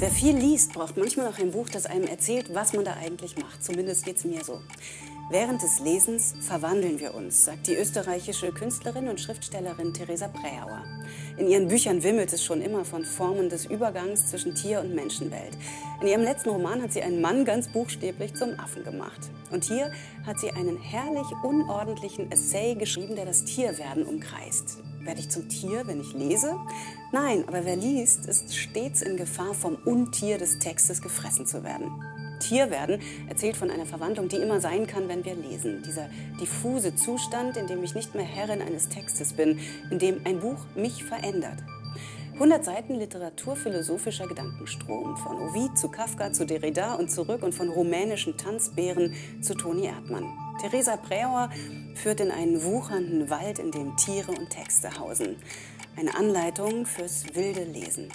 Wer viel liest, braucht manchmal auch ein Buch, das einem erzählt, was man da eigentlich macht. Zumindest geht es mir so. Während des Lesens verwandeln wir uns, sagt die österreichische Künstlerin und Schriftstellerin Theresa Präauer. In ihren Büchern wimmelt es schon immer von Formen des Übergangs zwischen Tier- und Menschenwelt. In ihrem letzten Roman hat sie einen Mann ganz buchstäblich zum Affen gemacht. Und hier hat sie einen herrlich unordentlichen Essay geschrieben, der das Tierwerden umkreist. Werde ich zum Tier, wenn ich lese? Nein, aber wer liest, ist stets in Gefahr, vom Untier des Textes gefressen zu werden. Tierwerden erzählt von einer Verwandlung, die immer sein kann, wenn wir lesen. Dieser diffuse Zustand, in dem ich nicht mehr Herrin eines Textes bin, in dem ein Buch mich verändert. 100 Seiten literaturphilosophischer Gedankenstrom. Von Ovid zu Kafka zu Derrida und zurück und von rumänischen Tanzbären zu Toni Erdmann. Theresa Präauer führt in einen wuchernden Wald, in dem Tiere und Texte hausen. Eine Anleitung fürs wilde Lesen.